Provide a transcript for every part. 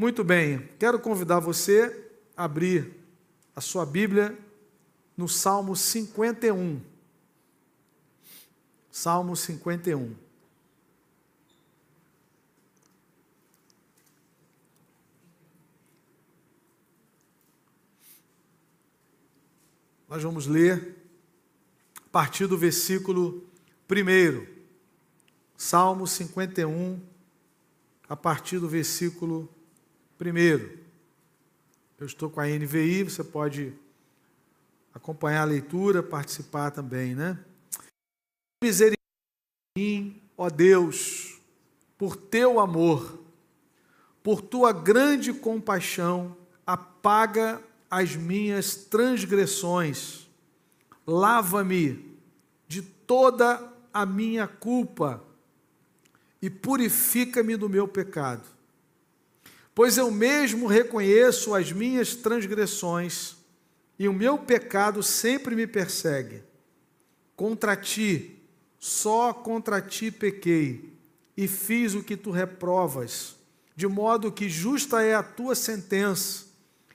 Muito bem, quero convidar você a abrir a sua Bíblia no Salmo 51. Salmo 51. Nós vamos ler a partir do versículo 1. Salmo 51, a partir do versículo 1. Eu estou com a NVI, você pode acompanhar a leitura, participar também, né? Misericórdia mim, ó Deus, por teu amor, por tua grande compaixão, apaga as minhas transgressões, lava-me de toda a minha culpa e purifica-me do meu pecado. Pois eu mesmo reconheço as minhas transgressões e o meu pecado sempre me persegue. Contra ti, só contra ti pequei e fiz o que tu reprovas, de modo que justa é a tua sentença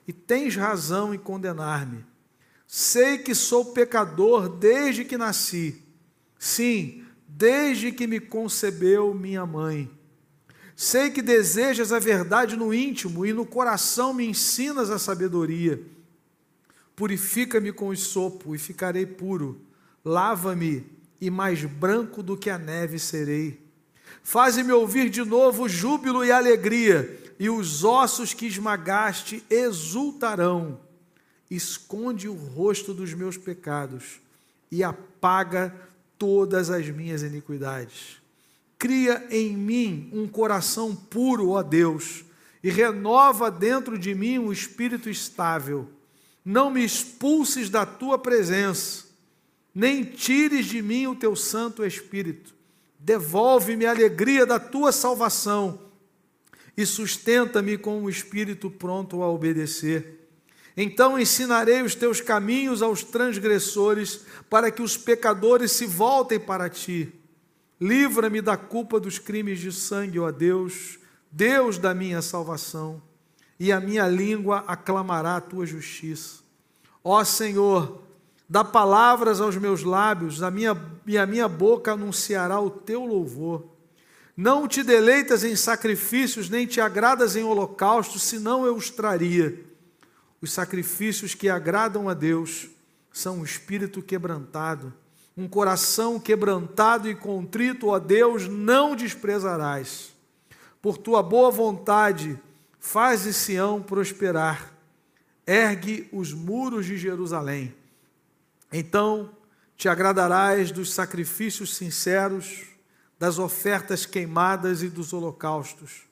e tens razão em condenar-me. Sei que sou pecador desde que nasci, sim, desde que me concebeu minha mãe. Sei que desejas a verdade no íntimo e no coração me ensinas a sabedoria. Purifica-me com o sopo e ficarei puro. Lava-me e mais branco do que a neve serei. Faze-me ouvir de novo júbilo e alegria e os ossos que esmagaste exultarão. Esconde o rosto dos meus pecados e apaga todas as minhas iniquidades. Cria em mim um coração puro, ó Deus, e renova dentro de mim um espírito estável. Não me expulses da tua presença, nem tires de mim o teu Santo Espírito. Devolve-me a alegria da tua salvação e sustenta-me com um espírito pronto a obedecer. Então ensinarei os teus caminhos aos transgressores, para que os pecadores se voltem para ti. Livra-me da culpa dos crimes de sangue, ó Deus, Deus da minha salvação, e a minha língua aclamará a tua justiça. Ó Senhor, dá palavras aos meus lábios, a minha, e a minha boca anunciará o teu louvor. Não te deleitas em sacrifícios, nem te agradas em holocaustos, senão eu os traria. Os sacrifícios que agradam a Deus são um espírito quebrantado, um coração quebrantado e contrito, ó Deus, não desprezarás. Por tua boa vontade, faz Sião prosperar, ergue os muros de Jerusalém. Então te agradarás dos sacrifícios sinceros, das ofertas queimadas e dos holocaustos,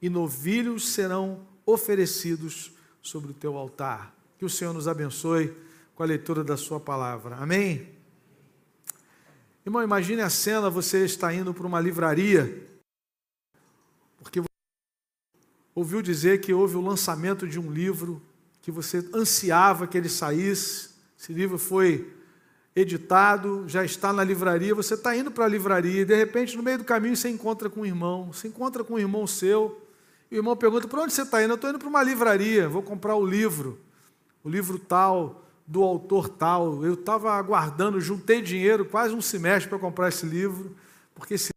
e novilhos serão oferecidos sobre o teu altar. Que o Senhor nos abençoe com a leitura da Sua palavra. Amém? Irmão, imagine a cena: você está indo para uma livraria, porque você ouviu dizer que houve o lançamento de um livro que você ansiava que ele saísse. Esse livro foi editado, já está na livraria, você está indo para a livraria e de repente no meio do caminho você encontra com um irmão, você encontra com um irmão seu, e o irmão pergunta, para onde você está indo? Eu estou indo para uma livraria, vou comprar o livro, o livro tal, do autor tal. Eu estava aguardando, juntei dinheiro, quase um semestre para comprar esse livro, porque se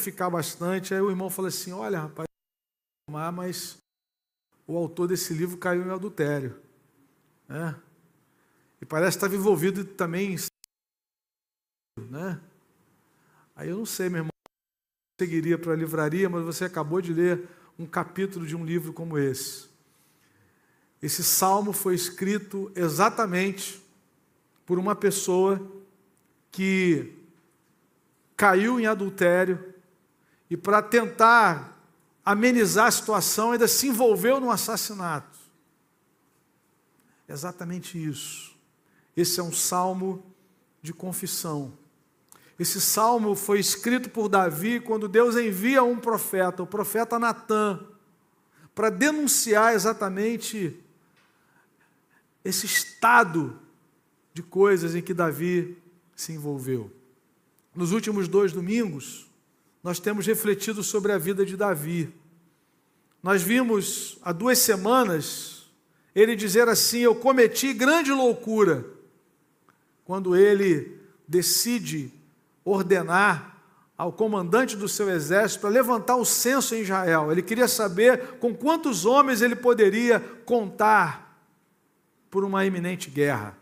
ficar bastante, aí o irmão falou assim, olha rapaz, mas o autor desse livro caiu em adultério. Né? E parece que estava envolvido também em. Né? Aí eu não sei, meu irmão, seguiria para a livraria, mas você acabou de ler um capítulo de um livro como esse. Esse salmo foi escrito exatamente por uma pessoa que caiu em adultério e, para tentar amenizar a situação, ainda se envolveu num assassinato. Exatamente isso. Esse é um salmo de confissão. Esse salmo foi escrito por Davi quando Deus envia um profeta, o profeta Natã, para denunciar exatamente esse estado de coisas em que Davi se envolveu. Nos últimos dois domingos, nós temos refletido sobre a vida de Davi. nós vimos há duas semanas ele dizer assim: Eu cometi grande loucura, quando ele decide ordenar ao comandante do seu exército para levantar o censo em Israel. Ele queria saber com quantos homens ele poderia contar por uma iminente guerra.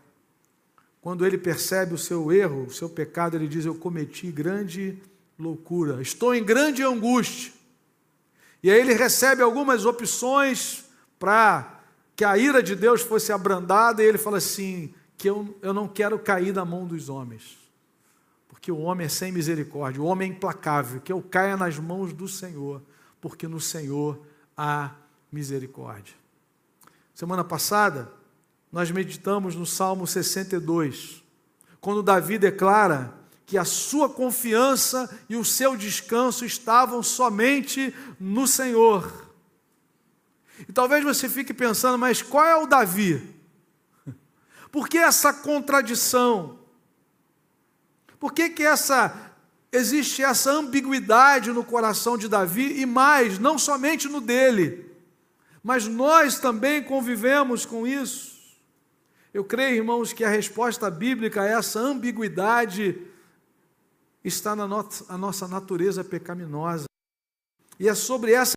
Quando ele percebe o seu erro, o seu pecado, ele diz: Eu cometi grande loucura, estou em grande angústia. E aí ele recebe algumas opções para que a ira de Deus fosse abrandada, e ele fala assim: que eu, eu não quero cair na mão dos homens porque o homem é sem misericórdia, o homem é implacável, que eu caia nas mãos do Senhor, porque no Senhor há misericórdia. Semana passada, nós meditamos no Salmo 62, quando Davi declara que a sua confiança e o seu descanso estavam somente no Senhor. E talvez você fique pensando, mas qual é o Davi? Por que essa contradição? Por que, que essa existe essa ambiguidade no coração de Davi e mais, não somente no dele, mas nós também convivemos com isso. Eu creio, irmãos, que a resposta bíblica a essa ambiguidade está na nossa, natureza pecaminosa. E é sobre essa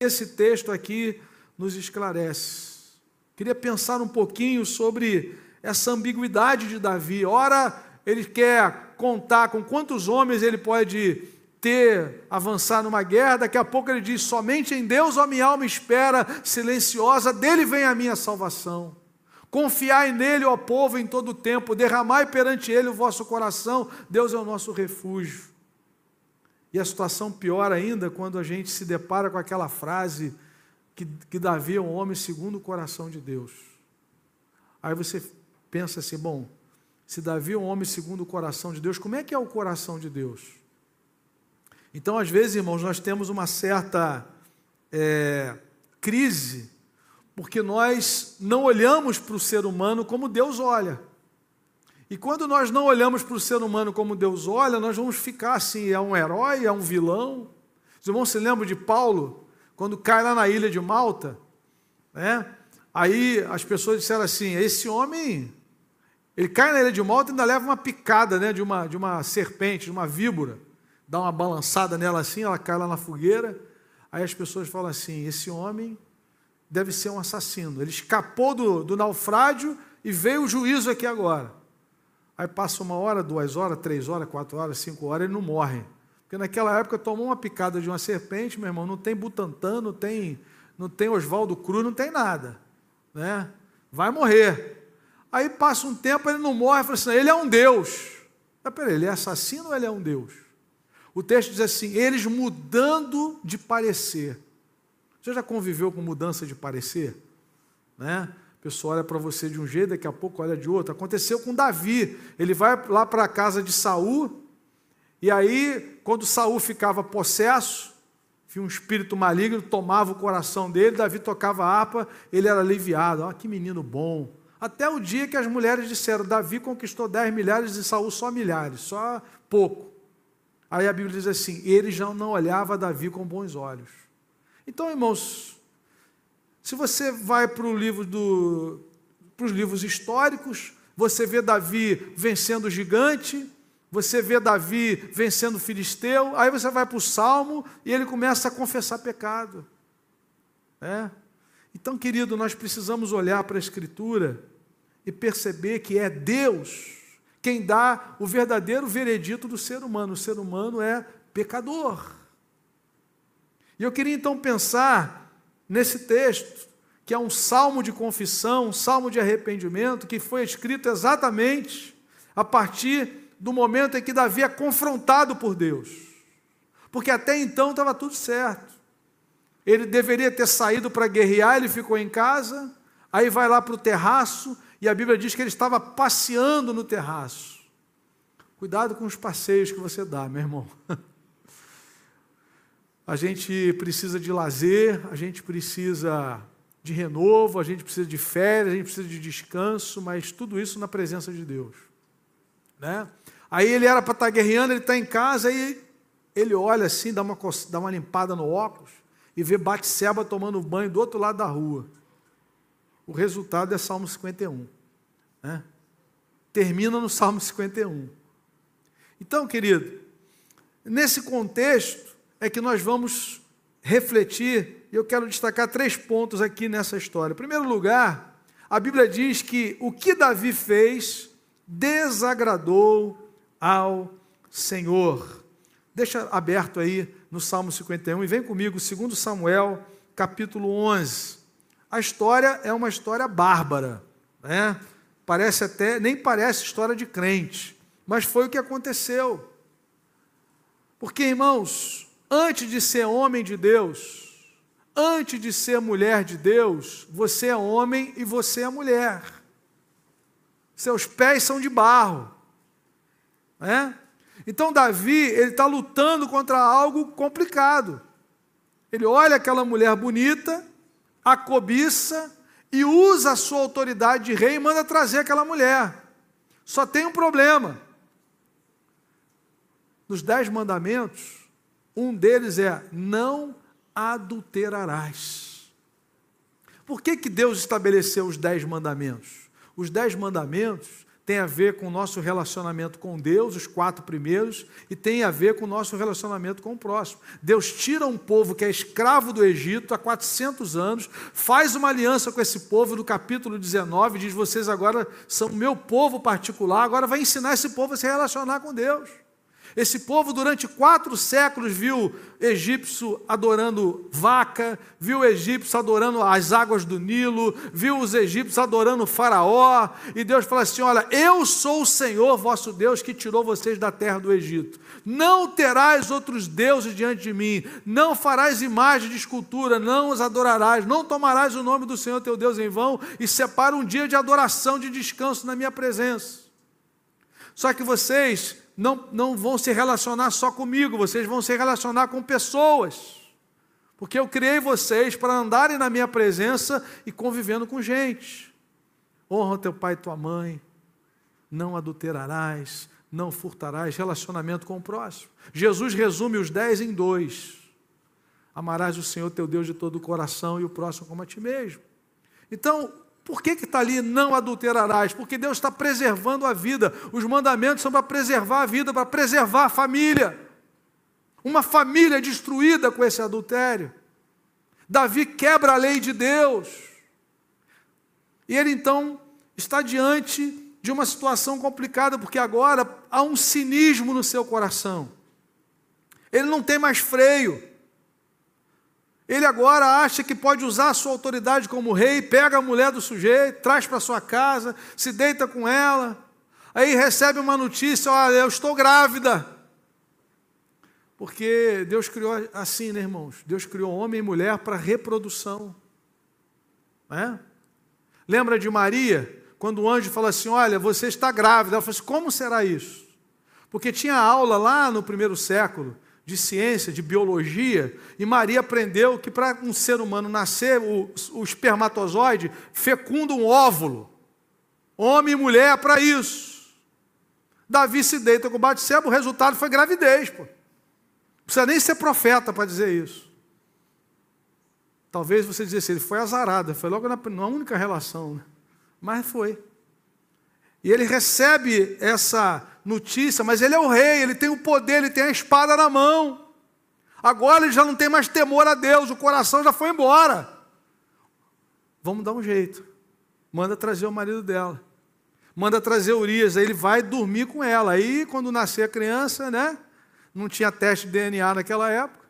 que esse texto aqui nos esclarece. Queria pensar um pouquinho sobre essa ambiguidade de Davi. Ora, ele quer contar com quantos homens ele pode ter, avançar numa guerra, daqui a pouco ele diz: somente em Deus a minha alma espera, silenciosa, dele vem a minha salvação. Confiai nele, ó povo, em todo o tempo, derramai perante ele o vosso coração, Deus é o nosso refúgio. E a situação pior ainda quando a gente se depara com aquela frase que, que Davi é um homem segundo o coração de Deus. Aí você pensa assim: bom, se Davi é um homem segundo o coração de Deus, como é que é o coração de Deus? Então, às vezes, irmãos, nós temos uma certa é, crise, porque nós não olhamos para o ser humano como Deus olha. E quando nós não olhamos para o ser humano como Deus olha, nós vamos ficar assim: é um herói, é um vilão. Os irmãos se lembram de Paulo, quando cai lá na ilha de Malta, né? Aí as pessoas disseram assim: esse homem ele cai na ilha de Malta e ainda leva uma picada né, de, uma, de uma serpente, de uma víbora. Dá uma balançada nela assim, ela cai lá na fogueira. Aí as pessoas falam assim: esse homem deve ser um assassino. Ele escapou do, do naufrágio e veio o juízo aqui agora. Aí passa uma hora, duas horas, três horas, quatro horas, cinco horas, ele não morre. Porque naquela época tomou uma picada de uma serpente, meu irmão, não tem Butantan, não tem, não tem Oswaldo Cruz, não tem nada. Né? Vai morrer. Aí passa um tempo, ele não morre, fala assim: ele é um Deus. Mas peraí, ele é assassino ou ele é um Deus? O texto diz assim: eles mudando de parecer. Você já conviveu com mudança de parecer? Né? A pessoa olha para você de um jeito, daqui a pouco olha de outro. Aconteceu com Davi. Ele vai lá para a casa de Saul, e aí, quando Saul ficava possesso, um espírito maligno tomava o coração dele, Davi tocava a harpa, ele era aliviado. Ah, que menino bom. Até o dia que as mulheres disseram: Davi conquistou dez milhares e Saul só milhares, só pouco. Aí a Bíblia diz assim: ele já não olhava Davi com bons olhos. Então, irmãos, se você vai para livro do, os livros históricos, você vê Davi vencendo o gigante, você vê Davi vencendo o filisteu, aí você vai para o Salmo e ele começa a confessar pecado. É? Então, querido, nós precisamos olhar para a Escritura e perceber que é Deus quem dá o verdadeiro veredito do ser humano. O ser humano é pecador. E eu queria então pensar nesse texto, que é um salmo de confissão, um salmo de arrependimento, que foi escrito exatamente a partir do momento em que Davi é confrontado por Deus. Porque até então estava tudo certo. Ele deveria ter saído para guerrear, ele ficou em casa, aí vai lá para o terraço, e a Bíblia diz que ele estava passeando no terraço. Cuidado com os passeios que você dá, meu irmão. A gente precisa de lazer, a gente precisa de renovo, a gente precisa de férias, a gente precisa de descanso, mas tudo isso na presença de Deus. Né? Aí ele era para estar guerreando, ele está em casa, e ele olha assim, dá uma, dá uma limpada no óculos, e vê Batseba tomando banho do outro lado da rua. O resultado é Salmo 51. Né? Termina no Salmo 51. Então, querido, nesse contexto é que nós vamos refletir, e eu quero destacar três pontos aqui nessa história. Em primeiro lugar, a Bíblia diz que o que Davi fez desagradou ao Senhor. Deixa aberto aí no Salmo 51 e vem comigo, segundo Samuel, capítulo 11. A história é uma história bárbara, né? Parece até, nem parece história de crente, mas foi o que aconteceu. Porque, irmãos, antes de ser homem de Deus, antes de ser mulher de Deus, você é homem e você é mulher. Seus pés são de barro. Né? Então Davi, ele está lutando contra algo complicado. Ele olha aquela mulher bonita, a cobiça e usa a sua autoridade de rei e manda trazer aquela mulher. Só tem um problema. Nos dez mandamentos, um deles é: não adulterarás. Por que, que Deus estabeleceu os dez mandamentos? Os dez mandamentos tem a ver com o nosso relacionamento com Deus, os quatro primeiros, e tem a ver com o nosso relacionamento com o próximo. Deus tira um povo que é escravo do Egito há 400 anos, faz uma aliança com esse povo no capítulo 19, diz: Vocês agora são meu povo particular, agora vai ensinar esse povo a se relacionar com Deus. Esse povo, durante quatro séculos, viu egípcio adorando vaca, viu egípcio adorando as águas do Nilo, viu os egípcios adorando o Faraó, e Deus fala assim: Olha, eu sou o Senhor vosso Deus que tirou vocês da terra do Egito. Não terás outros deuses diante de mim, não farás imagem de escultura, não os adorarás, não tomarás o nome do Senhor teu Deus em vão, e separa um dia de adoração, de descanso na minha presença. Só que vocês não, não vão se relacionar só comigo, vocês vão se relacionar com pessoas. Porque eu criei vocês para andarem na minha presença e convivendo com gente. Honra teu pai e tua mãe, não adulterarás, não furtarás, relacionamento com o próximo. Jesus resume os dez em dois. Amarás o Senhor teu Deus de todo o coração e o próximo como a ti mesmo. Então, por que está ali não adulterarás? Porque Deus está preservando a vida. Os mandamentos são para preservar a vida, para preservar a família. Uma família destruída com esse adultério. Davi quebra a lei de Deus. E ele então está diante de uma situação complicada, porque agora há um cinismo no seu coração. Ele não tem mais freio. Ele agora acha que pode usar a sua autoridade como rei, pega a mulher do sujeito, traz para sua casa, se deita com ela, aí recebe uma notícia: olha, eu estou grávida. Porque Deus criou assim, né, irmãos? Deus criou homem e mulher para reprodução. É? Lembra de Maria, quando o anjo falou assim: Olha, você está grávida? Ela falou assim: Como será isso? Porque tinha aula lá no primeiro século de ciência, de biologia, e Maria aprendeu que para um ser humano nascer, o, o espermatozoide fecunda um óvulo. Homem e mulher é para isso. Davi se deita com Batseba, o resultado foi gravidez. Pô. Não precisa nem ser profeta para dizer isso. Talvez você dissesse, ele foi azarado, foi logo na, na única relação, né? mas foi. E ele recebe essa notícia, mas ele é o rei, ele tem o poder, ele tem a espada na mão. Agora ele já não tem mais temor a Deus, o coração já foi embora. Vamos dar um jeito. Manda trazer o marido dela. Manda trazer Urias, aí ele vai dormir com ela. Aí, quando nascer a criança, né? Não tinha teste de DNA naquela época.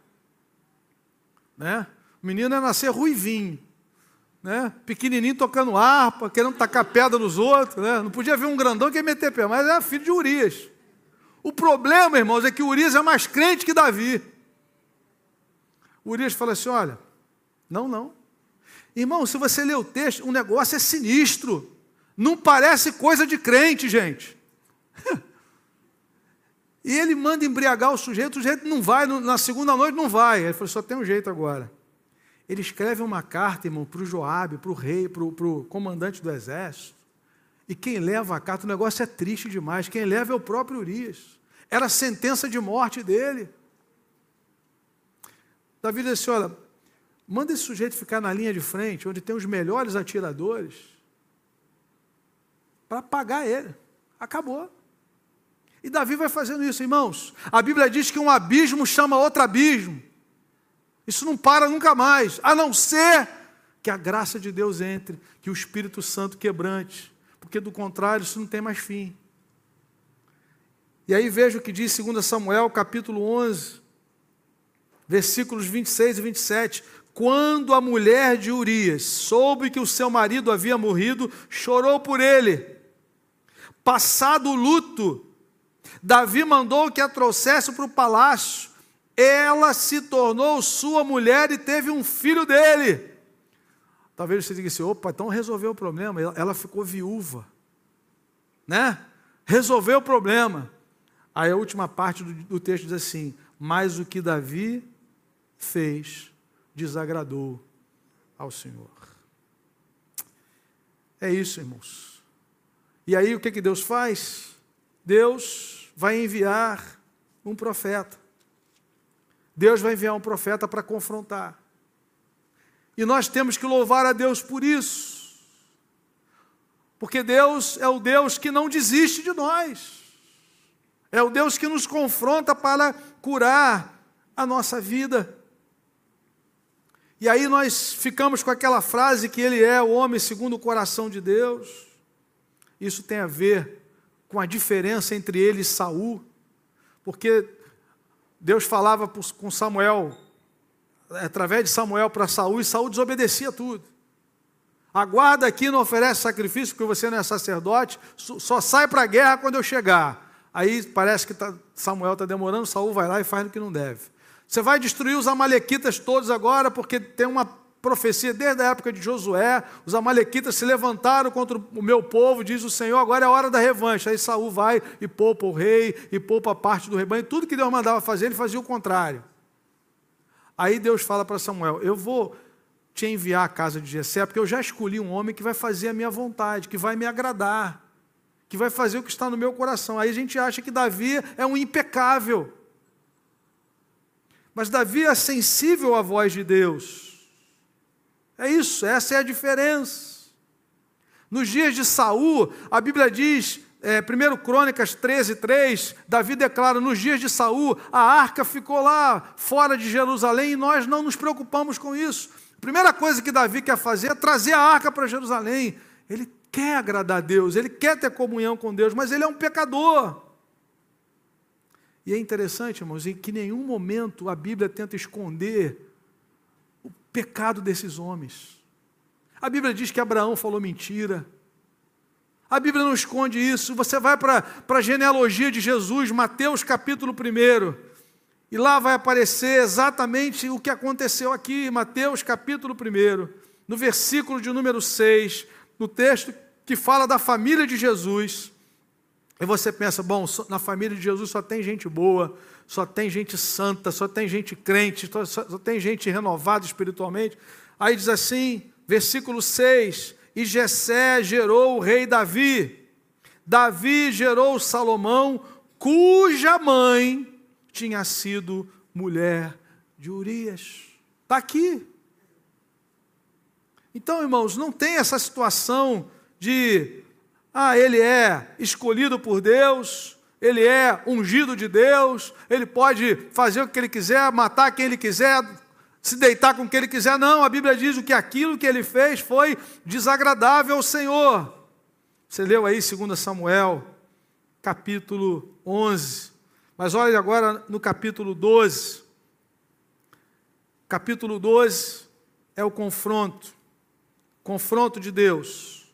Né? O menino ia nascer ruivinho né? pequenininho tocando harpa, querendo tacar pedra nos outros. Né? Não podia ver um grandão que ia meter pé, mas era filho de Urias. O problema, irmãos, é que Urias é mais crente que Davi. Urias fala assim: olha, não, não. Irmão, se você ler o texto, o negócio é sinistro. Não parece coisa de crente, gente. e ele manda embriagar o sujeito, o sujeito não vai, na segunda noite não vai. Ele falou: só tem um jeito agora. Ele escreve uma carta, irmão, para o Joabe, para o rei, para o comandante do exército. E quem leva a carta, o negócio é triste demais. Quem leva é o próprio Urias. Era a sentença de morte dele. Davi disse: Olha, Manda esse sujeito ficar na linha de frente, onde tem os melhores atiradores, para pagar ele. Acabou. E Davi vai fazendo isso, irmãos. A Bíblia diz que um abismo chama outro abismo. Isso não para nunca mais, a não ser que a graça de Deus entre, que o Espírito Santo quebrante, porque do contrário isso não tem mais fim. E aí veja o que diz 2 Samuel, capítulo 11, versículos 26 e 27. Quando a mulher de Urias soube que o seu marido havia morrido, chorou por ele. Passado o luto, Davi mandou que a trouxesse para o palácio. Ela se tornou sua mulher e teve um filho dele. Talvez você diga assim: opa, então resolveu o problema. Ela ficou viúva, né? Resolveu o problema. Aí a última parte do, do texto diz assim: Mas o que Davi fez desagradou ao Senhor. É isso, irmãos. E aí o que, que Deus faz? Deus vai enviar um profeta. Deus vai enviar um profeta para confrontar. E nós temos que louvar a Deus por isso. Porque Deus é o Deus que não desiste de nós. É o Deus que nos confronta para curar a nossa vida. E aí nós ficamos com aquela frase que ele é o homem segundo o coração de Deus. Isso tem a ver com a diferença entre ele e Saul, porque Deus falava com Samuel através de Samuel para Saul e Saul desobedecia tudo. Aguarda aqui, não oferece sacrifício porque você não é sacerdote, só sai para a guerra quando eu chegar. Aí parece que tá, Samuel está demorando, Saul vai lá e faz o que não deve. Você vai destruir os amalequitas todos agora, porque tem uma profecia desde a época de Josué, os amalequitas se levantaram contra o meu povo, diz o Senhor, agora é a hora da revanche. Aí Saul vai e poupa o rei, e poupa parte do rebanho, tudo que Deus mandava fazer, ele fazia o contrário. Aí Deus fala para Samuel: Eu vou te enviar à casa de Jessé, porque eu já escolhi um homem que vai fazer a minha vontade, que vai me agradar que vai fazer o que está no meu coração. Aí a gente acha que Davi é um impecável. Mas Davi é sensível à voz de Deus. É isso, essa é a diferença. Nos dias de Saul, a Bíblia diz, é, 1 Crônicas 13, 3, Davi declara: nos dias de Saul, a arca ficou lá fora de Jerusalém e nós não nos preocupamos com isso. A primeira coisa que Davi quer fazer é trazer a arca para Jerusalém. Ele quer agradar a Deus, ele quer ter comunhão com Deus, mas ele é um pecador. E é interessante, irmãos, em que nenhum momento a Bíblia tenta esconder pecado desses homens. A Bíblia diz que Abraão falou mentira. A Bíblia não esconde isso. Você vai para a genealogia de Jesus, Mateus capítulo 1, e lá vai aparecer exatamente o que aconteceu aqui, Mateus capítulo 1, no versículo de número 6 no texto que fala da família de Jesus. E você pensa, bom, na família de Jesus só tem gente boa, só tem gente santa, só tem gente crente, só, só tem gente renovada espiritualmente. Aí diz assim, versículo 6: E Jessé gerou o rei Davi. Davi gerou Salomão, cuja mãe tinha sido mulher de Urias. Está aqui. Então, irmãos, não tem essa situação de, ah, ele é escolhido por Deus, ele é ungido de Deus, ele pode fazer o que ele quiser, matar quem ele quiser, se deitar com quem ele quiser. Não, a Bíblia diz que aquilo que ele fez foi desagradável ao Senhor. Você leu aí 2 Samuel, capítulo 11. Mas olha agora no capítulo 12. Capítulo 12 é o confronto confronto de Deus.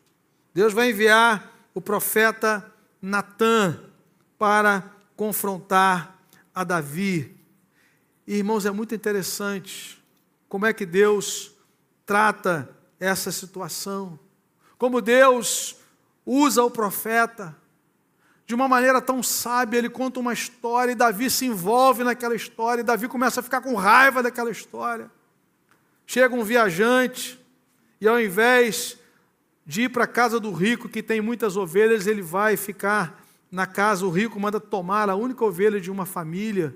Deus vai enviar o profeta Natã para confrontar a Davi. E, irmãos, é muito interessante como é que Deus trata essa situação. Como Deus usa o profeta de uma maneira tão sábia, ele conta uma história e Davi se envolve naquela história, e Davi começa a ficar com raiva daquela história. Chega um viajante, e ao invés de ir para a casa do rico que tem muitas ovelhas, ele vai ficar na casa, o rico manda tomar a única ovelha de uma família.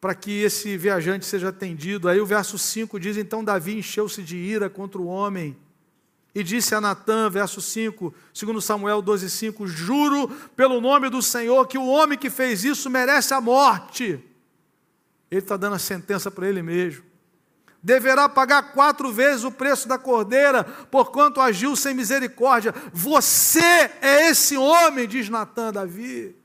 para que esse viajante seja atendido. Aí o verso 5 diz: Então Davi encheu-se de ira contra o homem e disse a Natã, verso 5, segundo Samuel 12, 5, Juro pelo nome do Senhor que o homem que fez isso merece a morte. Ele está dando a sentença para ele mesmo. Deverá pagar quatro vezes o preço da cordeira, porquanto agiu sem misericórdia. Você é esse homem, diz Natã a Davi.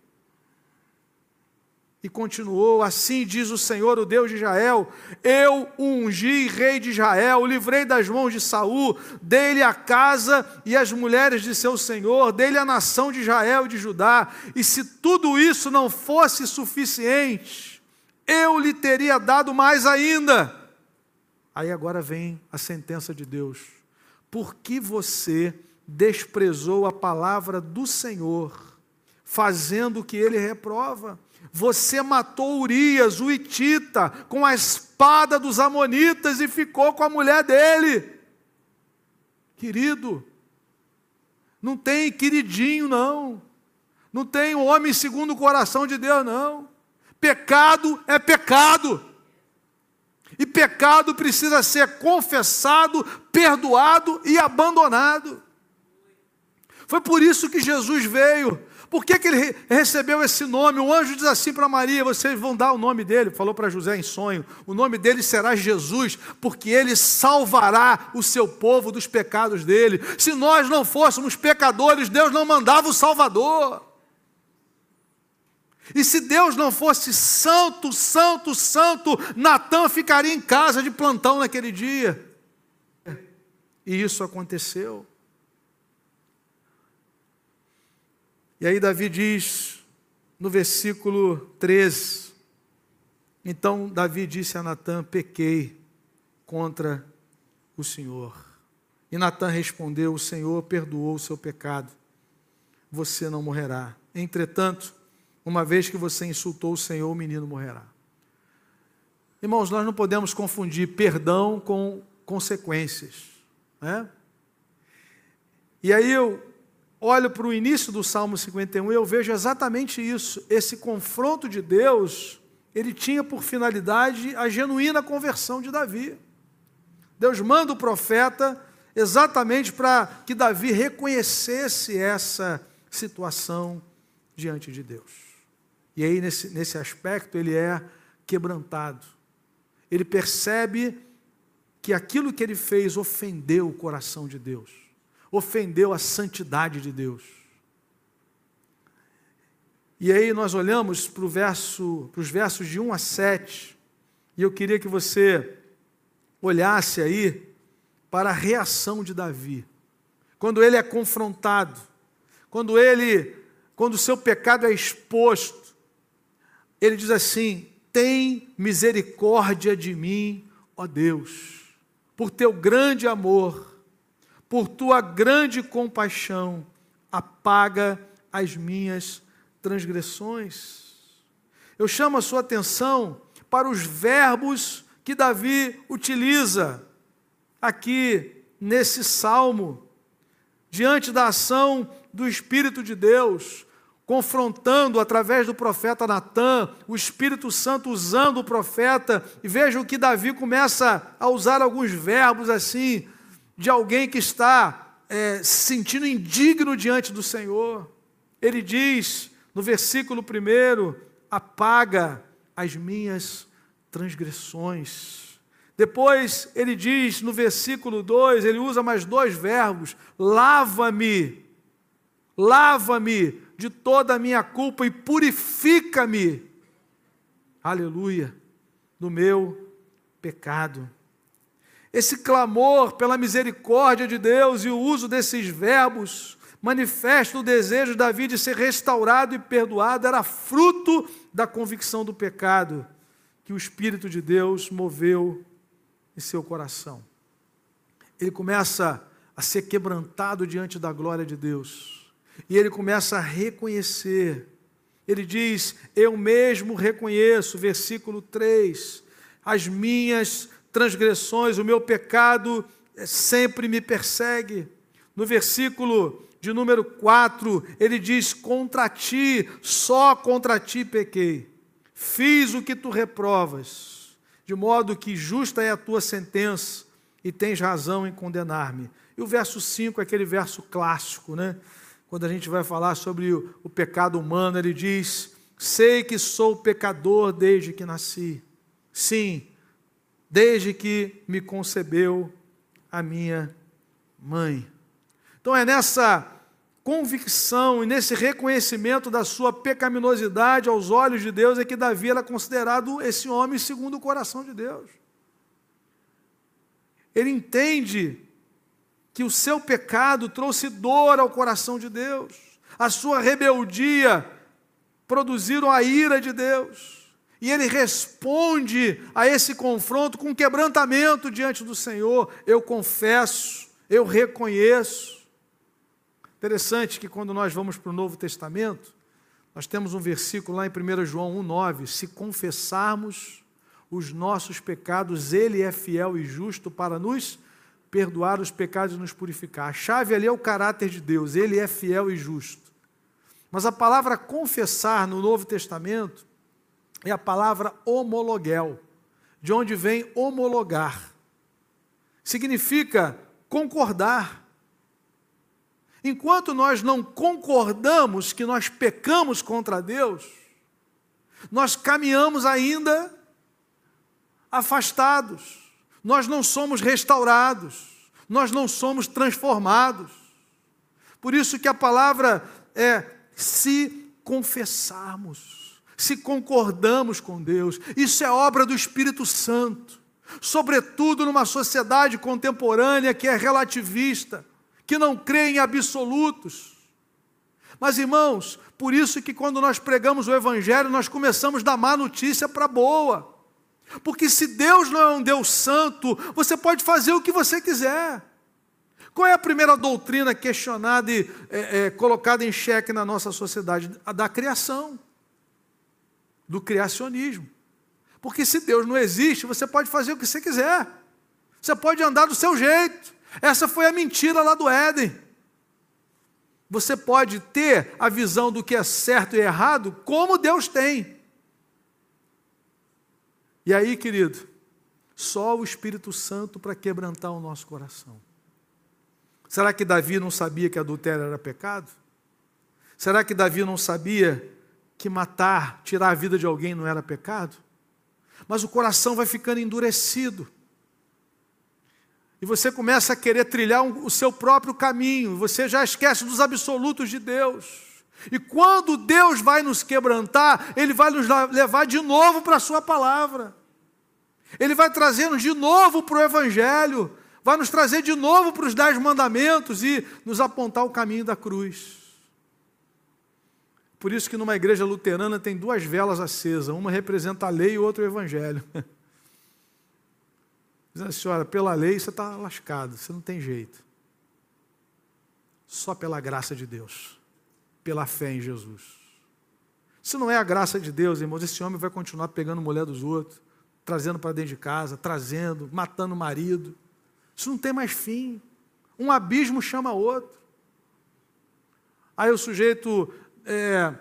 E continuou: Assim diz o Senhor, o Deus de Israel: Eu ungi rei de Israel, o livrei das mãos de Saul, dei-lhe a casa e as mulheres de seu senhor, dei-lhe a nação de Israel e de Judá. E se tudo isso não fosse suficiente, eu lhe teria dado mais ainda. Aí agora vem a sentença de Deus. Por que você desprezou a palavra do Senhor, fazendo o que ele reprova? Você matou Urias, o Itita, com a espada dos Amonitas e ficou com a mulher dele. Querido, não tem queridinho, não. Não tem homem segundo o coração de Deus, não. Pecado é pecado. E pecado precisa ser confessado, perdoado e abandonado. Foi por isso que Jesus veio por que, que ele recebeu esse nome? O anjo diz assim para Maria: vocês vão dar o nome dele, falou para José em sonho: o nome dele será Jesus, porque ele salvará o seu povo dos pecados dele. Se nós não fôssemos pecadores, Deus não mandava o Salvador. E se Deus não fosse santo, santo, santo, Natan ficaria em casa de plantão naquele dia. E isso aconteceu. E aí Davi diz no versículo 13: Então Davi disse a Natã: Pequei contra o Senhor. E Natã respondeu: O Senhor perdoou o seu pecado, você não morrerá. Entretanto, uma vez que você insultou o Senhor, o menino morrerá. Irmãos, nós não podemos confundir perdão com consequências. Né? E aí eu olho para o início do Salmo 51 e eu vejo exatamente isso. Esse confronto de Deus, ele tinha por finalidade a genuína conversão de Davi. Deus manda o profeta exatamente para que Davi reconhecesse essa situação diante de Deus. E aí, nesse, nesse aspecto, ele é quebrantado. Ele percebe que aquilo que ele fez ofendeu o coração de Deus ofendeu a santidade de Deus. E aí nós olhamos para, verso, para os versos de 1 a 7, e eu queria que você olhasse aí para a reação de Davi. Quando ele é confrontado, quando ele, quando o seu pecado é exposto, ele diz assim: "Tem misericórdia de mim, ó Deus, por teu grande amor, por tua grande compaixão, apaga as minhas transgressões. Eu chamo a sua atenção para os verbos que Davi utiliza aqui nesse salmo, diante da ação do Espírito de Deus, confrontando através do profeta Natã, o Espírito Santo usando o profeta, e vejam que Davi começa a usar alguns verbos assim, de alguém que está é, se sentindo indigno diante do Senhor. Ele diz no versículo 1: apaga as minhas transgressões. Depois ele diz no versículo 2, ele usa mais dois verbos: lava-me, lava-me de toda a minha culpa e purifica-me, aleluia, do meu pecado esse clamor pela misericórdia de Deus e o uso desses verbos manifesta o desejo de Davi de ser restaurado e perdoado, era fruto da convicção do pecado que o Espírito de Deus moveu em seu coração. Ele começa a ser quebrantado diante da glória de Deus, e ele começa a reconhecer. Ele diz: Eu mesmo reconheço, versículo 3, as minhas transgressões, o meu pecado sempre me persegue. No versículo de número 4, ele diz: Contra ti, só contra ti pequei. Fiz o que tu reprovas, de modo que justa é a tua sentença e tens razão em condenar-me. E o verso 5 é aquele verso clássico, né? Quando a gente vai falar sobre o, o pecado humano, ele diz: Sei que sou pecador desde que nasci. Sim, desde que me concebeu a minha mãe. Então é nessa convicção e nesse reconhecimento da sua pecaminosidade aos olhos de Deus é que Davi era considerado esse homem segundo o coração de Deus. Ele entende que o seu pecado trouxe dor ao coração de Deus, a sua rebeldia produziram a ira de Deus. E ele responde a esse confronto com quebrantamento diante do Senhor. Eu confesso, eu reconheço. Interessante que quando nós vamos para o Novo Testamento, nós temos um versículo lá em 1 João 1,9: se confessarmos os nossos pecados, Ele é fiel e justo para nos perdoar os pecados e nos purificar. A chave ali é o caráter de Deus, Ele é fiel e justo. Mas a palavra confessar no Novo Testamento é a palavra homologuel, de onde vem homologar. Significa concordar. Enquanto nós não concordamos que nós pecamos contra Deus, nós caminhamos ainda afastados, nós não somos restaurados, nós não somos transformados. Por isso que a palavra é se confessarmos, se concordamos com Deus. Isso é obra do Espírito Santo, sobretudo numa sociedade contemporânea que é relativista, que não crê em absolutos. Mas irmãos, por isso que quando nós pregamos o evangelho, nós começamos da má notícia para boa. Porque se Deus não é um Deus santo, você pode fazer o que você quiser. Qual é a primeira doutrina questionada e é, é, colocada em xeque na nossa sociedade? A da criação, do criacionismo. Porque se Deus não existe, você pode fazer o que você quiser. Você pode andar do seu jeito. Essa foi a mentira lá do Éden. Você pode ter a visão do que é certo e errado, como Deus tem. E aí, querido, só o Espírito Santo para quebrantar o nosso coração. Será que Davi não sabia que adultério era pecado? Será que Davi não sabia que matar, tirar a vida de alguém não era pecado? Mas o coração vai ficando endurecido. E você começa a querer trilhar o seu próprio caminho, você já esquece dos absolutos de Deus. E quando Deus vai nos quebrantar, Ele vai nos levar de novo para a Sua palavra. Ele vai trazer-nos de novo para o Evangelho, vai nos trazer de novo para os Dez Mandamentos e nos apontar o caminho da cruz. Por isso que numa igreja luterana tem duas velas acesas, uma representa a lei e outra o Evangelho. Diz a senhora, pela lei você está lascado, você não tem jeito. Só pela graça de Deus pela fé em Jesus. Se não é a graça de Deus, irmãos, esse homem vai continuar pegando mulher dos outros, trazendo para dentro de casa, trazendo, matando o marido. Isso não tem mais fim. Um abismo chama outro. Aí o sujeito é,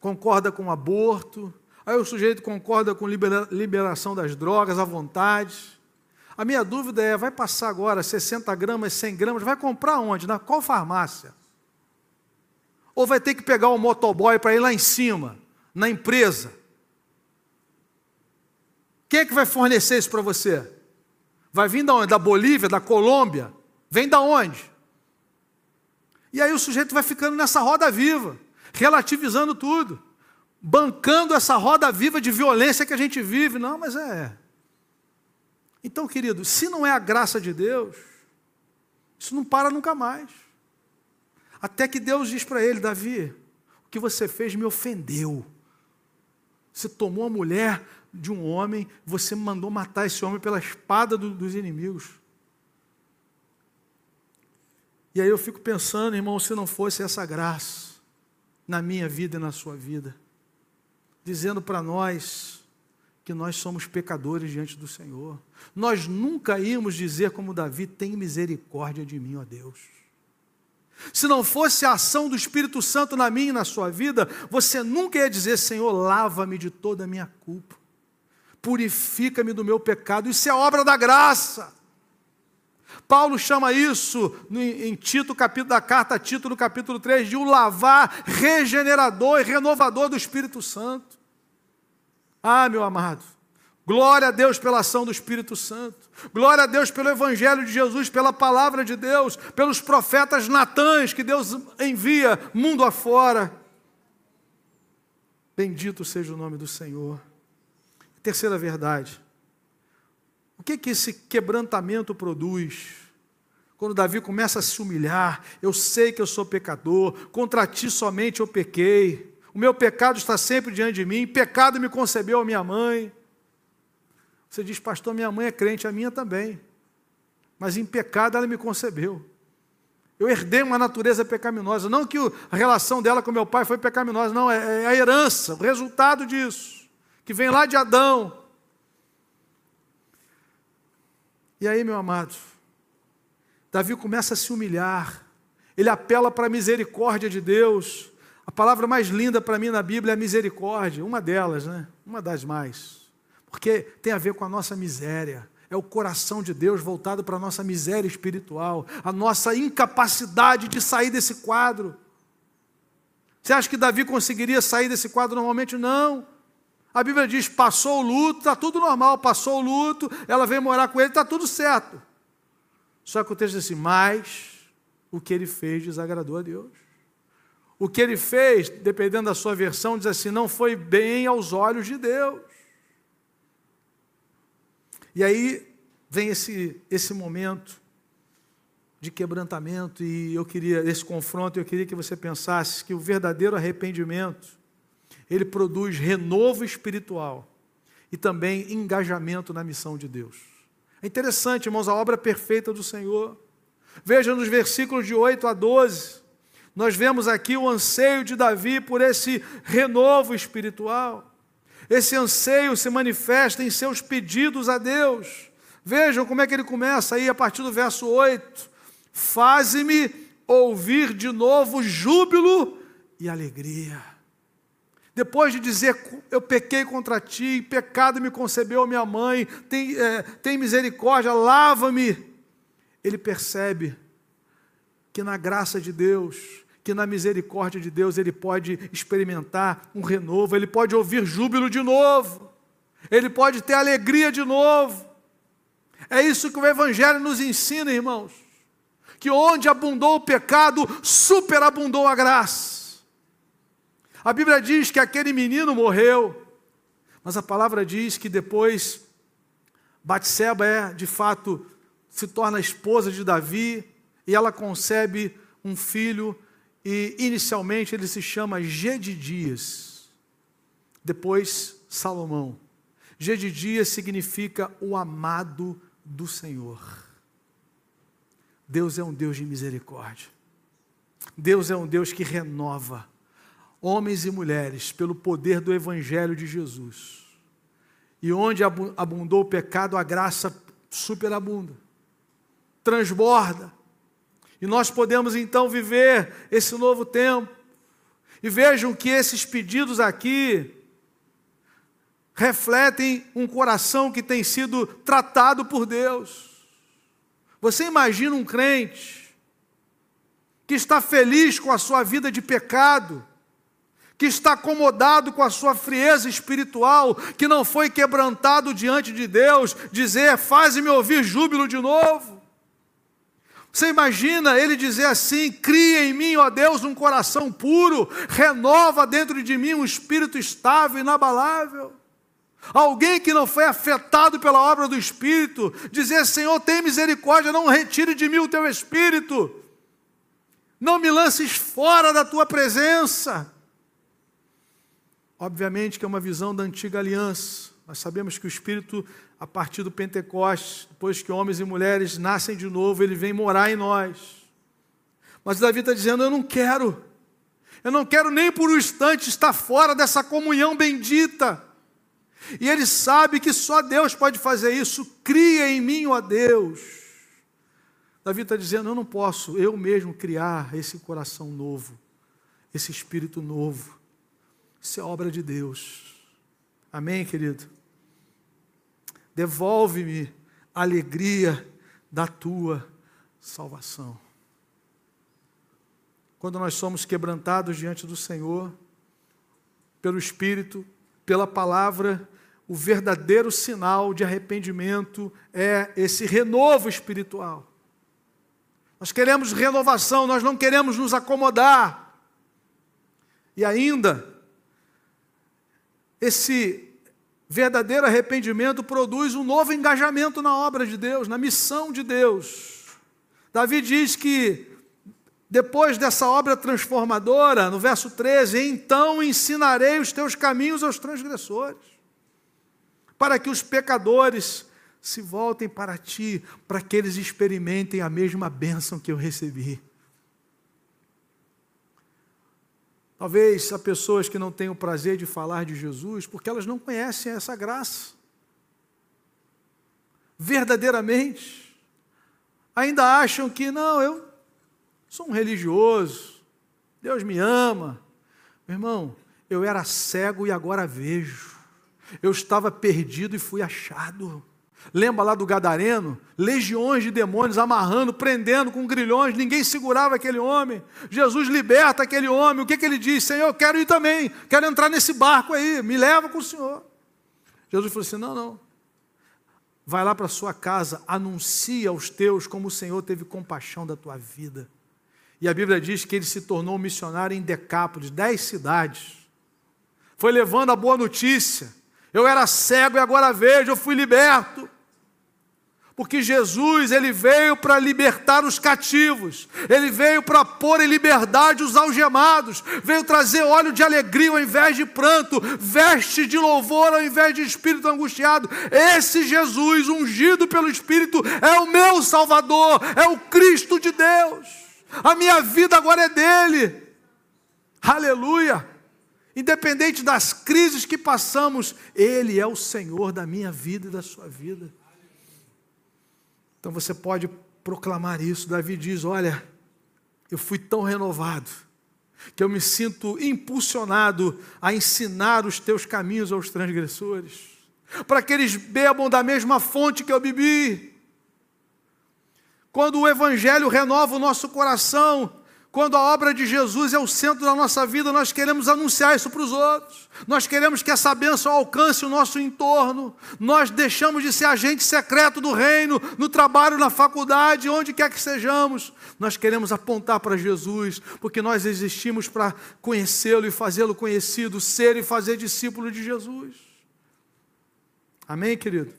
concorda com o aborto, aí o sujeito concorda com libera, liberação das drogas à vontade. A minha dúvida é: vai passar agora 60 gramas, 100 gramas, vai comprar onde? Na qual farmácia? Ou vai ter que pegar o um motoboy para ir lá em cima, na empresa? Quem é que vai fornecer isso para você? Vai vir da onde? Da Bolívia, da Colômbia? Vem da onde? E aí o sujeito vai ficando nessa roda viva, relativizando tudo, bancando essa roda viva de violência que a gente vive. Não, mas é. Então, querido, se não é a graça de Deus, isso não para nunca mais. Até que Deus diz para ele: Davi, o que você fez me ofendeu. Você tomou a mulher de um homem, você mandou matar esse homem pela espada do, dos inimigos. E aí eu fico pensando, irmão, se não fosse essa graça na minha vida e na sua vida, dizendo para nós que nós somos pecadores diante do Senhor. Nós nunca íamos dizer como Davi, tem misericórdia de mim, ó Deus. Se não fosse a ação do Espírito Santo na minha e na sua vida, você nunca ia dizer: Senhor, lava-me de toda a minha culpa, purifica-me do meu pecado. Isso é obra da graça. Paulo chama isso em Tito, capítulo da carta Tito, no capítulo 3, de um lavar regenerador e renovador do Espírito Santo. Ah, meu amado, glória a Deus pela ação do Espírito Santo. Glória a Deus pelo Evangelho de Jesus, pela palavra de Deus, pelos profetas natãs que Deus envia mundo afora. Bendito seja o nome do Senhor. Terceira verdade. O que que esse quebrantamento produz? Quando Davi começa a se humilhar, eu sei que eu sou pecador, contra ti somente eu pequei, o meu pecado está sempre diante de mim, pecado me concebeu a minha mãe. Você diz, pastor, minha mãe é crente, a minha também. Mas em pecado ela me concebeu. Eu herdei uma natureza pecaminosa. Não que a relação dela com meu pai foi pecaminosa, não, é, é a herança, o resultado disso, que vem lá de Adão. E aí, meu amado, Davi começa a se humilhar, ele apela para a misericórdia de Deus. A palavra mais linda para mim na Bíblia é misericórdia, uma delas, né? Uma das mais porque tem a ver com a nossa miséria. É o coração de Deus voltado para a nossa miséria espiritual, a nossa incapacidade de sair desse quadro. Você acha que Davi conseguiria sair desse quadro normalmente? Não. A Bíblia diz: passou o luto, está tudo normal, passou o luto, ela veio morar com ele, está tudo certo. Só que o texto diz assim: mas o que ele fez desagradou a Deus. O que ele fez, dependendo da sua versão, diz assim: não foi bem aos olhos de Deus. E aí vem esse, esse momento de quebrantamento e eu queria esse confronto, eu queria que você pensasse que o verdadeiro arrependimento ele produz renovo espiritual e também engajamento na missão de Deus. É interessante, irmãos, a obra perfeita do Senhor. Veja nos versículos de 8 a 12, nós vemos aqui o anseio de Davi por esse renovo espiritual. Esse anseio se manifesta em seus pedidos a Deus. Vejam como é que ele começa aí a partir do verso 8: Faze-me ouvir de novo júbilo e alegria. Depois de dizer, eu pequei contra ti, pecado me concebeu minha mãe, tem, é, tem misericórdia, lava-me. Ele percebe que na graça de Deus, que na misericórdia de Deus ele pode experimentar um renovo, ele pode ouvir júbilo de novo, ele pode ter alegria de novo. É isso que o Evangelho nos ensina, irmãos. Que onde abundou o pecado, superabundou a graça. A Bíblia diz que aquele menino morreu, mas a palavra diz que depois Batseba é, de fato, se torna esposa de Davi e ela concebe um filho e inicialmente ele se chama Gedidias, depois Salomão. Gedidias significa o amado do Senhor. Deus é um Deus de misericórdia. Deus é um Deus que renova homens e mulheres pelo poder do Evangelho de Jesus. E onde abundou o pecado, a graça superabunda, transborda e nós podemos então viver esse novo tempo. E vejam que esses pedidos aqui refletem um coração que tem sido tratado por Deus. Você imagina um crente que está feliz com a sua vida de pecado, que está acomodado com a sua frieza espiritual, que não foi quebrantado diante de Deus, dizer: Faze-me ouvir júbilo de novo. Você imagina ele dizer assim: cria em mim, ó Deus, um coração puro, renova dentro de mim um espírito estável, inabalável. Alguém que não foi afetado pela obra do Espírito, dizer: Senhor, tem misericórdia, não retire de mim o teu espírito, não me lances fora da tua presença. Obviamente que é uma visão da antiga aliança. Nós sabemos que o Espírito a partir do Pentecostes, depois que homens e mulheres nascem de novo, ele vem morar em nós. Mas Davi está dizendo: Eu não quero, eu não quero nem por um instante estar fora dessa comunhão bendita. E ele sabe que só Deus pode fazer isso. Cria em mim, ó Deus. Davi está dizendo: Eu não posso eu mesmo criar esse coração novo, esse espírito novo. Isso é obra de Deus. Amém, querido? Devolve-me a alegria da tua salvação. Quando nós somos quebrantados diante do Senhor, pelo Espírito, pela palavra, o verdadeiro sinal de arrependimento é esse renovo espiritual. Nós queremos renovação, nós não queremos nos acomodar. E ainda, esse verdadeiro arrependimento produz um novo engajamento na obra de Deus, na missão de Deus. Davi diz que depois dessa obra transformadora, no verso 13, então ensinarei os teus caminhos aos transgressores para que os pecadores se voltem para ti, para que eles experimentem a mesma bênção que eu recebi. Talvez há pessoas que não tenham o prazer de falar de Jesus porque elas não conhecem essa graça. Verdadeiramente. Ainda acham que, não, eu sou um religioso, Deus me ama. Meu irmão, eu era cego e agora vejo. Eu estava perdido e fui achado. Lembra lá do Gadareno? Legiões de demônios amarrando, prendendo com grilhões, ninguém segurava aquele homem. Jesus liberta aquele homem. O que, que ele diz? Senhor, eu quero ir também, quero entrar nesse barco aí, me leva com o Senhor. Jesus falou assim: não, não. Vai lá para sua casa, anuncia aos teus como o Senhor teve compaixão da tua vida. E a Bíblia diz que ele se tornou missionário em Decápolis, dez cidades. Foi levando a boa notícia eu era cego e agora vejo, eu fui liberto. Porque Jesus, ele veio para libertar os cativos, ele veio para pôr em liberdade os algemados, veio trazer óleo de alegria ao invés de pranto, veste de louvor ao invés de espírito angustiado. Esse Jesus, ungido pelo Espírito, é o meu Salvador, é o Cristo de Deus. A minha vida agora é dele. Aleluia. Independente das crises que passamos, Ele é o Senhor da minha vida e da sua vida. Então você pode proclamar isso. Davi diz: Olha, eu fui tão renovado que eu me sinto impulsionado a ensinar os teus caminhos aos transgressores, para que eles bebam da mesma fonte que eu bebi. Quando o Evangelho renova o nosso coração, quando a obra de Jesus é o centro da nossa vida, nós queremos anunciar isso para os outros. Nós queremos que essa bênção alcance o nosso entorno. Nós deixamos de ser agente secreto do reino, no trabalho, na faculdade, onde quer que sejamos. Nós queremos apontar para Jesus, porque nós existimos para conhecê-lo e fazê-lo conhecido, ser e fazer discípulo de Jesus. Amém, querido?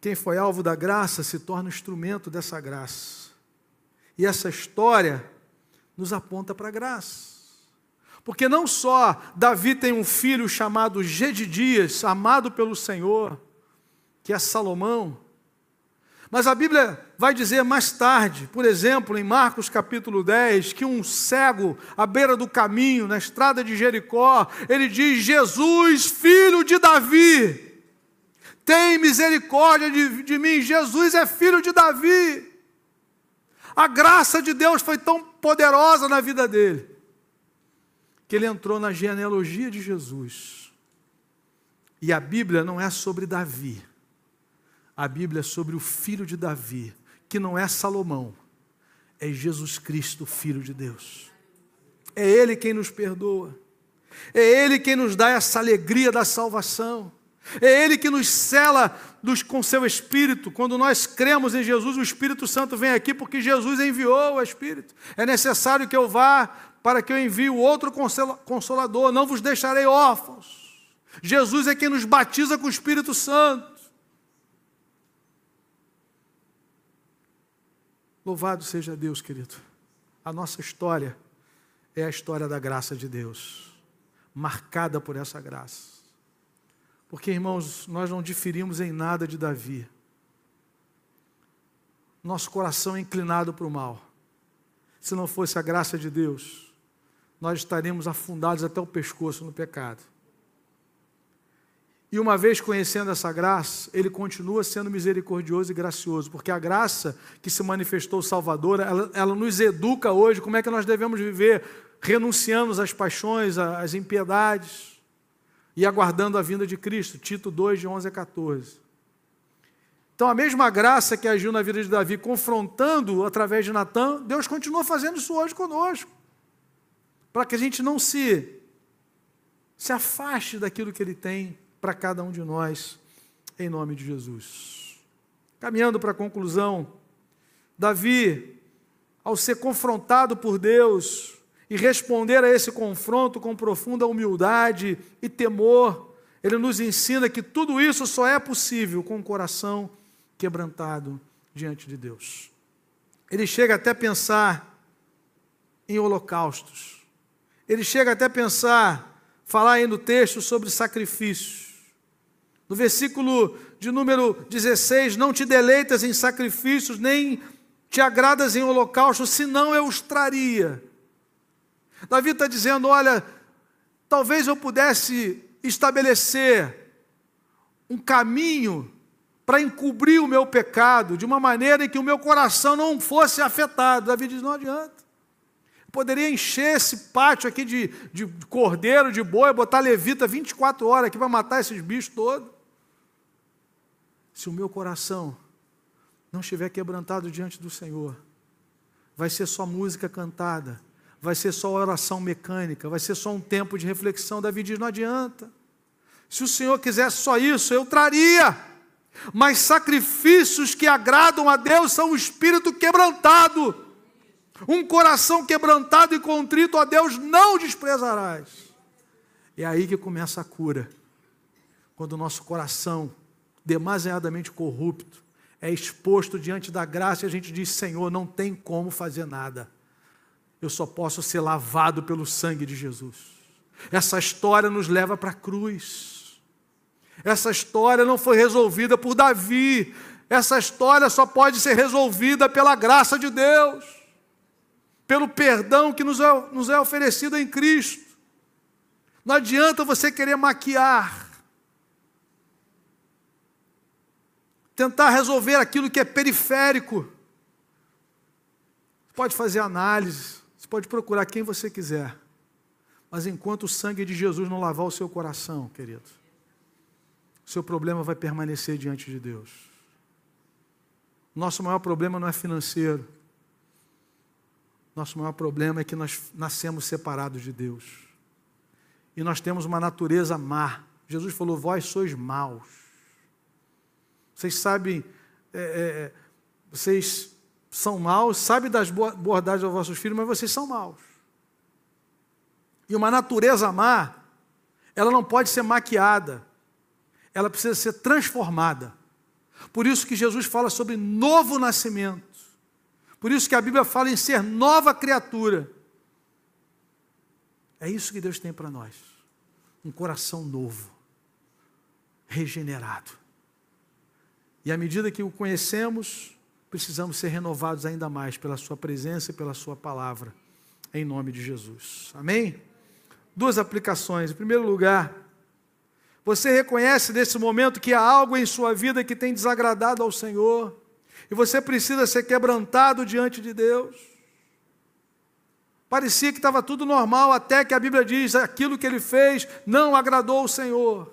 Quem foi alvo da graça se torna instrumento dessa graça. E essa história nos aponta para a graça. Porque não só Davi tem um filho chamado Gedidias, amado pelo Senhor, que é Salomão, mas a Bíblia vai dizer mais tarde, por exemplo, em Marcos capítulo 10, que um cego à beira do caminho, na estrada de Jericó, ele diz: Jesus, filho de Davi, tem misericórdia de, de mim. Jesus é filho de Davi. A graça de Deus foi tão poderosa na vida dele, que ele entrou na genealogia de Jesus. E a Bíblia não é sobre Davi, a Bíblia é sobre o filho de Davi, que não é Salomão, é Jesus Cristo, filho de Deus. É Ele quem nos perdoa, é Ele quem nos dá essa alegria da salvação. É Ele que nos cela dos, com seu Espírito. Quando nós cremos em Jesus, o Espírito Santo vem aqui porque Jesus enviou o Espírito. É necessário que eu vá para que eu envie o outro consolador. Não vos deixarei órfãos. Jesus é quem nos batiza com o Espírito Santo. Louvado seja Deus, querido. A nossa história é a história da graça de Deus, marcada por essa graça. Porque, irmãos, nós não diferimos em nada de Davi. Nosso coração é inclinado para o mal. Se não fosse a graça de Deus, nós estaríamos afundados até o pescoço no pecado. E uma vez conhecendo essa graça, ele continua sendo misericordioso e gracioso, porque a graça que se manifestou salvadora, ela, ela nos educa hoje como é que nós devemos viver, renunciando às paixões, às impiedades e aguardando a vinda de Cristo. Tito 2, de 11 a 14. Então, a mesma graça que agiu na vida de Davi, confrontando através de Natan, Deus continua fazendo isso hoje conosco, para que a gente não se, se afaste daquilo que Ele tem para cada um de nós, em nome de Jesus. Caminhando para a conclusão, Davi, ao ser confrontado por Deus e responder a esse confronto com profunda humildade e temor, ele nos ensina que tudo isso só é possível com o coração quebrantado diante de Deus. Ele chega até pensar em holocaustos. Ele chega até pensar, falar aí no texto sobre sacrifícios. No versículo de número 16: Não te deleitas em sacrifícios, nem te agradas em holocaustos, senão eu os traria. Davi está dizendo: Olha, talvez eu pudesse estabelecer um caminho para encobrir o meu pecado de uma maneira em que o meu coração não fosse afetado. Davi diz: Não adianta. Eu poderia encher esse pátio aqui de, de cordeiro, de boi, botar levita 24 horas aqui para matar esses bichos todos se o meu coração não estiver quebrantado diante do Senhor, vai ser só música cantada, vai ser só oração mecânica, vai ser só um tempo de reflexão. Davi diz: não adianta. Se o Senhor quisesse só isso, eu traria. Mas sacrifícios que agradam a Deus são o espírito quebrantado. Um coração quebrantado e contrito a Deus não desprezarás. É aí que começa a cura. Quando o nosso coração demasiadamente corrupto, é exposto diante da graça e a gente diz: Senhor, não tem como fazer nada. Eu só posso ser lavado pelo sangue de Jesus. Essa história nos leva para a cruz. Essa história não foi resolvida por Davi. Essa história só pode ser resolvida pela graça de Deus, pelo perdão que nos é, nos é oferecido em Cristo. Não adianta você querer maquiar tentar resolver aquilo que é periférico. Pode fazer análise, você pode procurar quem você quiser, mas enquanto o sangue de Jesus não lavar o seu coração, querido, seu problema vai permanecer diante de Deus. Nosso maior problema não é financeiro. Nosso maior problema é que nós nascemos separados de Deus. E nós temos uma natureza má. Jesus falou: Vós sois maus. Vocês sabem, é, é, vocês são maus, sabem das bondades aos vossos filhos, mas vocês são maus. E uma natureza má, ela não pode ser maquiada, ela precisa ser transformada. Por isso que Jesus fala sobre novo nascimento. Por isso que a Bíblia fala em ser nova criatura. É isso que Deus tem para nós. Um coração novo, regenerado. E à medida que o conhecemos, precisamos ser renovados ainda mais pela Sua presença e pela Sua palavra, em nome de Jesus. Amém? Duas aplicações. Em primeiro lugar, você reconhece nesse momento que há algo em sua vida que tem desagradado ao Senhor, e você precisa ser quebrantado diante de Deus. Parecia que estava tudo normal, até que a Bíblia diz: aquilo que ele fez não agradou ao Senhor.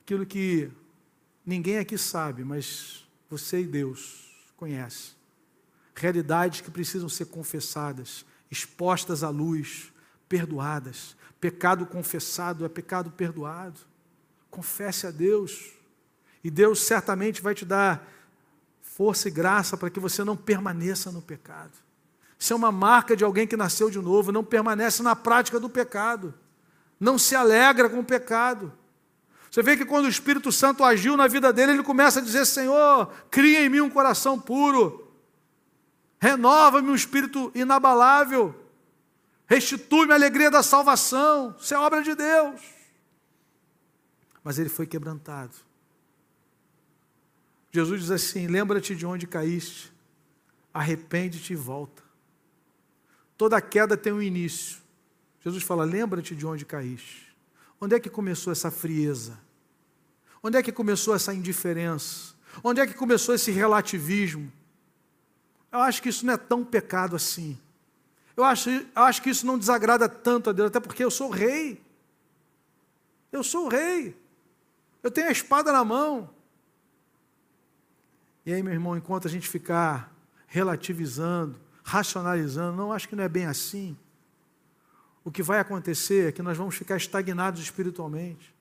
Aquilo que Ninguém aqui sabe, mas você e Deus conhecem. Realidades que precisam ser confessadas, expostas à luz, perdoadas. Pecado confessado é pecado perdoado. Confesse a Deus. E Deus certamente vai te dar força e graça para que você não permaneça no pecado. Isso é uma marca de alguém que nasceu de novo, não permanece na prática do pecado, não se alegra com o pecado. Você vê que quando o Espírito Santo agiu na vida dele, ele começa a dizer: Senhor, cria em mim um coração puro, renova-me um espírito inabalável, restitui-me a alegria da salvação. Isso é obra de Deus. Mas ele foi quebrantado. Jesus diz assim: Lembra-te de onde caíste, arrepende-te e volta. Toda queda tem um início. Jesus fala: Lembra-te de onde caíste. Onde é que começou essa frieza? Onde é que começou essa indiferença? Onde é que começou esse relativismo? Eu acho que isso não é tão pecado assim. Eu acho, eu acho que isso não desagrada tanto a Deus, até porque eu sou rei. Eu sou rei. Eu tenho a espada na mão. E aí, meu irmão, enquanto a gente ficar relativizando, racionalizando, não, acho que não é bem assim. O que vai acontecer é que nós vamos ficar estagnados espiritualmente,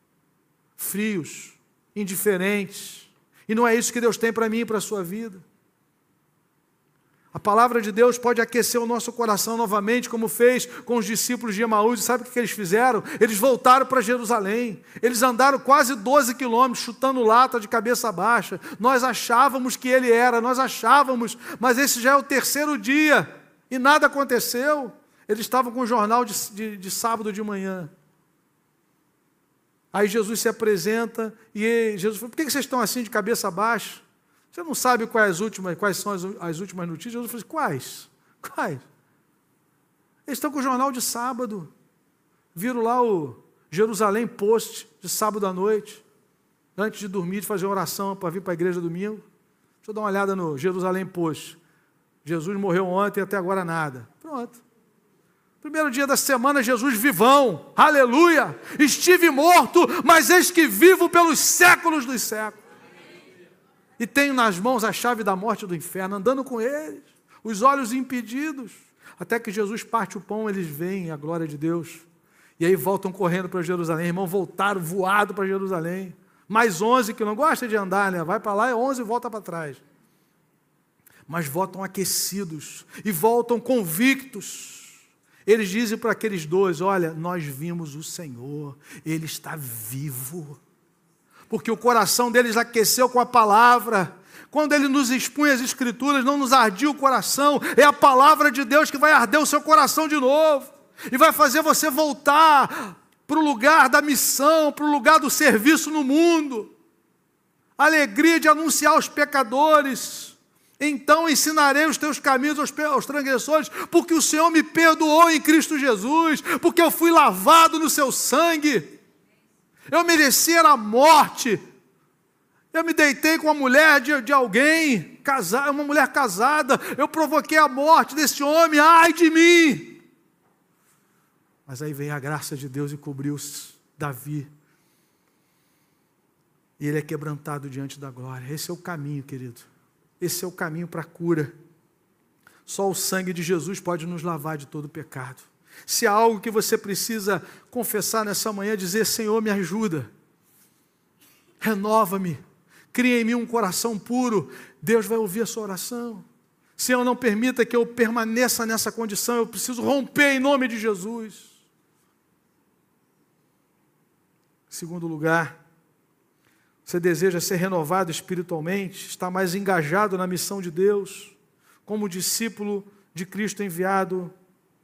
frios, indiferentes. E não é isso que Deus tem para mim e para a sua vida. A palavra de Deus pode aquecer o nosso coração novamente, como fez com os discípulos de Emaús. E sabe o que eles fizeram? Eles voltaram para Jerusalém. Eles andaram quase 12 quilômetros, chutando lata de cabeça baixa. Nós achávamos que ele era, nós achávamos, mas esse já é o terceiro dia e nada aconteceu. Eles estavam com o jornal de, de, de sábado de manhã. Aí Jesus se apresenta e Jesus fala: Por que vocês estão assim de cabeça baixa? Você não sabe quais, últimas, quais são as, as últimas notícias? Eu falei, quais? Quais? Eles estão com o jornal de sábado. Viram lá o Jerusalém Post de sábado à noite. Antes de dormir, de fazer oração para vir para a igreja domingo. Deixa eu dar uma olhada no Jerusalém Post. Jesus morreu ontem e até agora nada. Pronto. Primeiro dia da semana, Jesus vivão, aleluia! Estive morto, mas eis que vivo pelos séculos dos séculos e tenho nas mãos a chave da morte e do inferno, andando com eles, os olhos impedidos. Até que Jesus parte o pão, eles veem a glória de Deus. E aí voltam correndo para Jerusalém. Irmão, voltaram voado para Jerusalém. Mais 11 que não gosta de andar, né? Vai para lá e 11 volta para trás. Mas voltam aquecidos e voltam convictos. Eles dizem para aqueles dois: Olha, nós vimos o Senhor, Ele está vivo porque o coração deles aqueceu com a palavra. Quando ele nos expunha as Escrituras, não nos ardia o coração, é a palavra de Deus que vai arder o seu coração de novo e vai fazer você voltar para o lugar da missão, para o lugar do serviço no mundo. Alegria de anunciar aos pecadores. Então ensinarei os teus caminhos aos, aos transgressores, porque o Senhor me perdoou em Cristo Jesus, porque eu fui lavado no seu sangue. Eu merecia a morte. Eu me deitei com uma mulher de, de alguém, casada, uma mulher casada. Eu provoquei a morte desse homem. Ai de mim! Mas aí vem a graça de Deus e cobriu Davi. E ele é quebrantado diante da glória. Esse é o caminho, querido. Esse é o caminho para a cura. Só o sangue de Jesus pode nos lavar de todo pecado. Se há algo que você precisa confessar nessa manhã, dizer: Senhor, me ajuda, renova-me, cria em mim um coração puro, Deus vai ouvir a sua oração. Senhor, não permita que eu permaneça nessa condição, eu preciso romper em nome de Jesus. Segundo lugar, você deseja ser renovado espiritualmente, está mais engajado na missão de Deus, como discípulo de Cristo enviado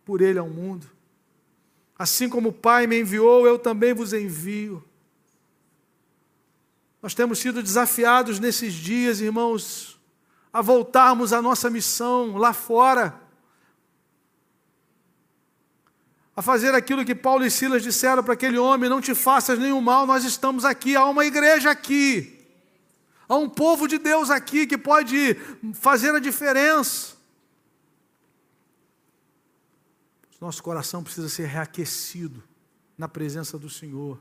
por Ele ao mundo. Assim como o Pai me enviou, eu também vos envio. Nós temos sido desafiados nesses dias, irmãos, a voltarmos à nossa missão lá fora, a fazer aquilo que Paulo e Silas disseram para aquele homem: não te faças nenhum mal, nós estamos aqui, há uma igreja aqui, há um povo de Deus aqui que pode fazer a diferença. Nosso coração precisa ser reaquecido na presença do Senhor.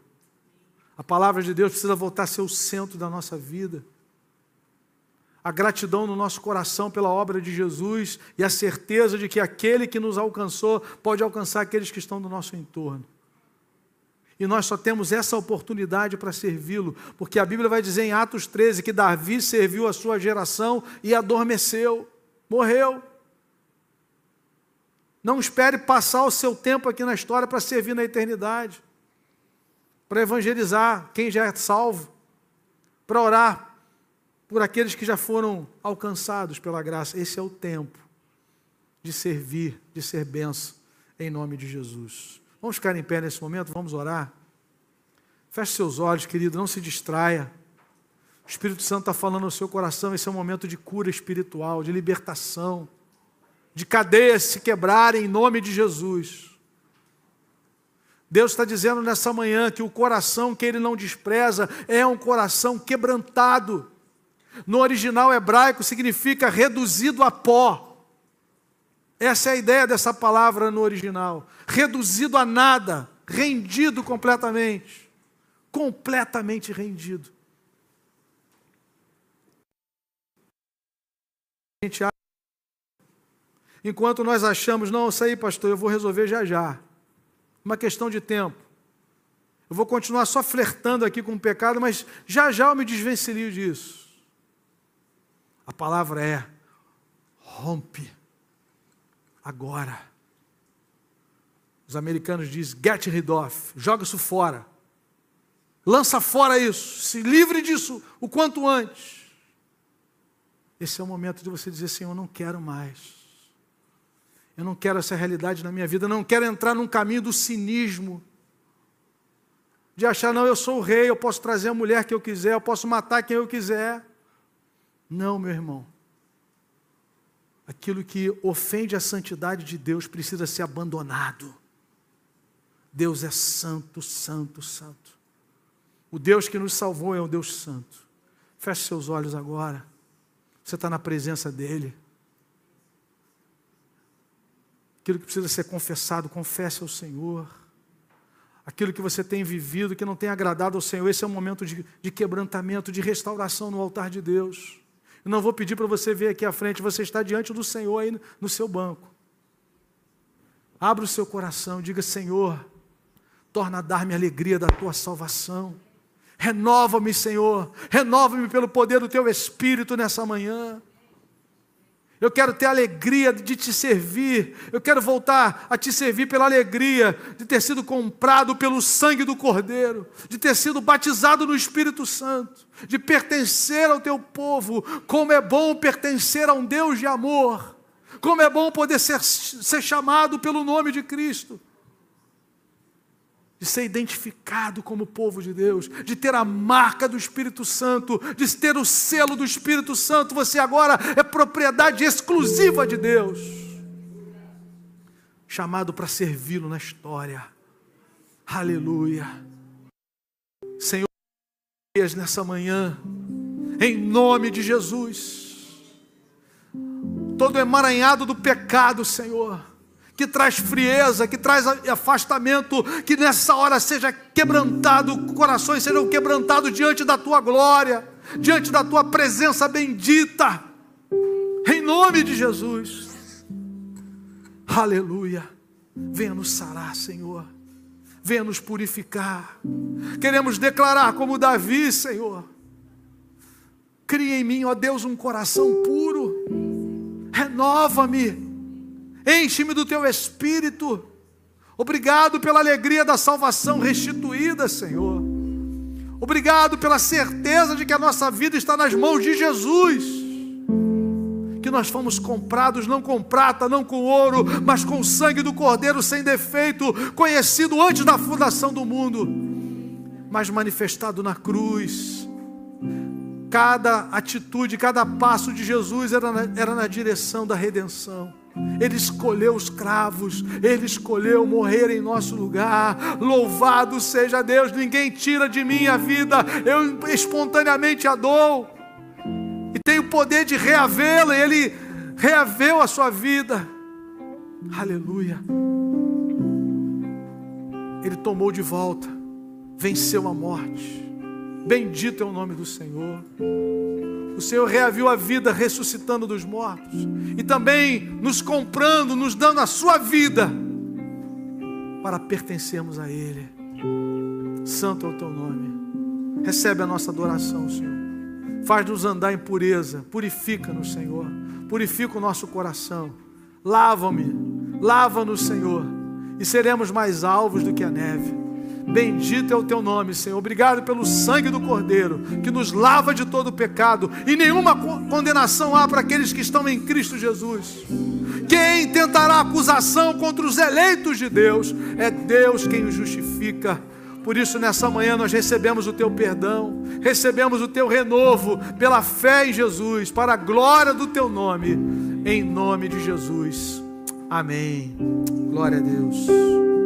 A palavra de Deus precisa voltar a ser o centro da nossa vida. A gratidão no nosso coração pela obra de Jesus e a certeza de que aquele que nos alcançou pode alcançar aqueles que estão no nosso entorno. E nós só temos essa oportunidade para servi-lo, porque a Bíblia vai dizer em Atos 13 que Davi serviu a sua geração e adormeceu, morreu. Não espere passar o seu tempo aqui na história para servir na eternidade, para evangelizar quem já é salvo, para orar por aqueles que já foram alcançados pela graça. Esse é o tempo de servir, de ser benção, em nome de Jesus. Vamos ficar em pé nesse momento, vamos orar. Feche seus olhos, querido, não se distraia. O Espírito Santo está falando no seu coração, esse é um momento de cura espiritual, de libertação de cadeias se quebrarem em nome de Jesus. Deus está dizendo nessa manhã que o coração que Ele não despreza é um coração quebrantado. No original hebraico significa reduzido a pó. Essa é a ideia dessa palavra no original. Reduzido a nada, rendido completamente. Completamente rendido. Enquanto nós achamos, não, isso aí, pastor, eu vou resolver já já. Uma questão de tempo. Eu vou continuar só flertando aqui com o pecado, mas já já eu me desvencilio disso. A palavra é rompe agora. Os americanos dizem get rid of, joga isso fora. Lança fora isso, se livre disso o quanto antes. Esse é o momento de você dizer, Senhor, eu não quero mais. Eu não quero essa realidade na minha vida, eu não quero entrar num caminho do cinismo. De achar, não, eu sou o rei, eu posso trazer a mulher que eu quiser, eu posso matar quem eu quiser. Não, meu irmão. Aquilo que ofende a santidade de Deus precisa ser abandonado. Deus é santo, santo, santo. O Deus que nos salvou é um Deus santo. Feche seus olhos agora. Você está na presença dEle. Aquilo que precisa ser confessado, confesse ao Senhor. Aquilo que você tem vivido, que não tem agradado ao Senhor, esse é um momento de, de quebrantamento, de restauração no altar de Deus. Eu não vou pedir para você vir aqui à frente, você está diante do Senhor aí no seu banco. Abra o seu coração, diga: Senhor, torna a dar-me a alegria da tua salvação. Renova-me, Senhor, renova-me pelo poder do teu Espírito nessa manhã. Eu quero ter alegria de te servir. Eu quero voltar a te servir pela alegria de ter sido comprado pelo sangue do Cordeiro, de ter sido batizado no Espírito Santo, de pertencer ao teu povo. Como é bom pertencer a um Deus de amor. Como é bom poder ser, ser chamado pelo nome de Cristo de ser identificado como povo de Deus, de ter a marca do Espírito Santo, de ter o selo do Espírito Santo, você agora é propriedade exclusiva de Deus. Chamado para servi-lo na história. Aleluia. Senhor, nessa manhã, em nome de Jesus, todo emaranhado do pecado, Senhor que traz frieza, que traz afastamento, que nessa hora seja quebrantado, corações sejam quebrantados diante da tua glória, diante da tua presença bendita, em nome de Jesus. Aleluia. Venha nos sarar, Senhor. Venha nos purificar. Queremos declarar como Davi, Senhor. Cria em mim, ó Deus, um coração puro. Renova-me enche-me do teu espírito. Obrigado pela alegria da salvação restituída, Senhor. Obrigado pela certeza de que a nossa vida está nas mãos de Jesus. Que nós fomos comprados não com prata, não com ouro, mas com o sangue do Cordeiro sem defeito, conhecido antes da fundação do mundo, mas manifestado na cruz. Cada atitude, cada passo de Jesus era na, era na direção da redenção. Ele escolheu os cravos, Ele escolheu morrer em nosso lugar. Louvado seja Deus, ninguém tira de mim a vida, eu espontaneamente a dou. E tenho o poder de reavê-la, Ele reaveu a sua vida. Aleluia. Ele tomou de volta, venceu a morte. Bendito é o nome do Senhor. O Senhor reaviu a vida ressuscitando dos mortos e também nos comprando, nos dando a sua vida para pertencermos a Ele. Santo é o teu nome. Recebe a nossa adoração, Senhor. Faz-nos andar em pureza. Purifica-nos, Senhor. Purifica o nosso coração. Lava-me. Lava-nos, Senhor. E seremos mais alvos do que a neve. Bendito é o teu nome, Senhor. Obrigado pelo sangue do Cordeiro, que nos lava de todo pecado, e nenhuma condenação há para aqueles que estão em Cristo Jesus. Quem tentará acusação contra os eleitos de Deus? É Deus quem os justifica. Por isso, nessa manhã, nós recebemos o teu perdão, recebemos o teu renovo pela fé em Jesus, para a glória do teu nome, em nome de Jesus. Amém. Glória a Deus.